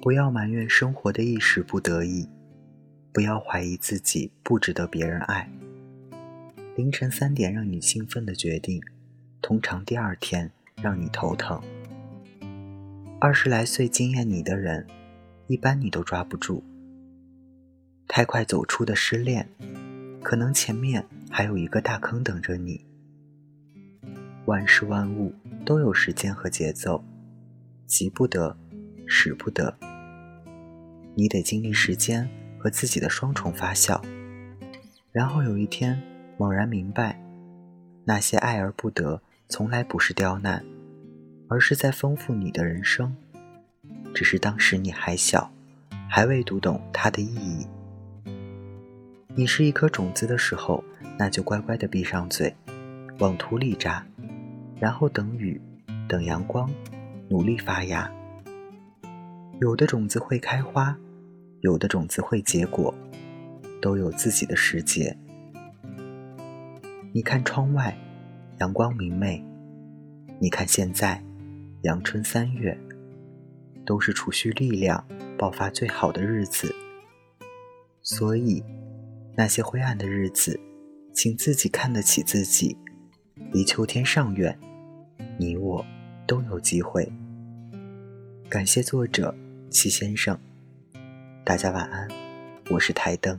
不要埋怨生活的一时不得已，不要怀疑自己不值得别人爱。凌晨三点让你兴奋的决定，通常第二天让你头疼。二十来岁惊艳你的人，一般你都抓不住。太快走出的失恋，可能前面还有一个大坑等着你。万事万物都有时间和节奏，急不得，使不得。你得经历时间和自己的双重发酵，然后有一天猛然明白，那些爱而不得，从来不是刁难，而是在丰富你的人生。只是当时你还小，还未读懂它的意义。你是一颗种子的时候，那就乖乖的闭上嘴，往土里扎。然后等雨，等阳光，努力发芽。有的种子会开花，有的种子会结果，都有自己的时节。你看窗外，阳光明媚；你看现在，阳春三月，都是储蓄力量、爆发最好的日子。所以，那些灰暗的日子，请自己看得起自己，离秋天尚远。你我都有机会。感谢作者齐先生，大家晚安，我是台灯。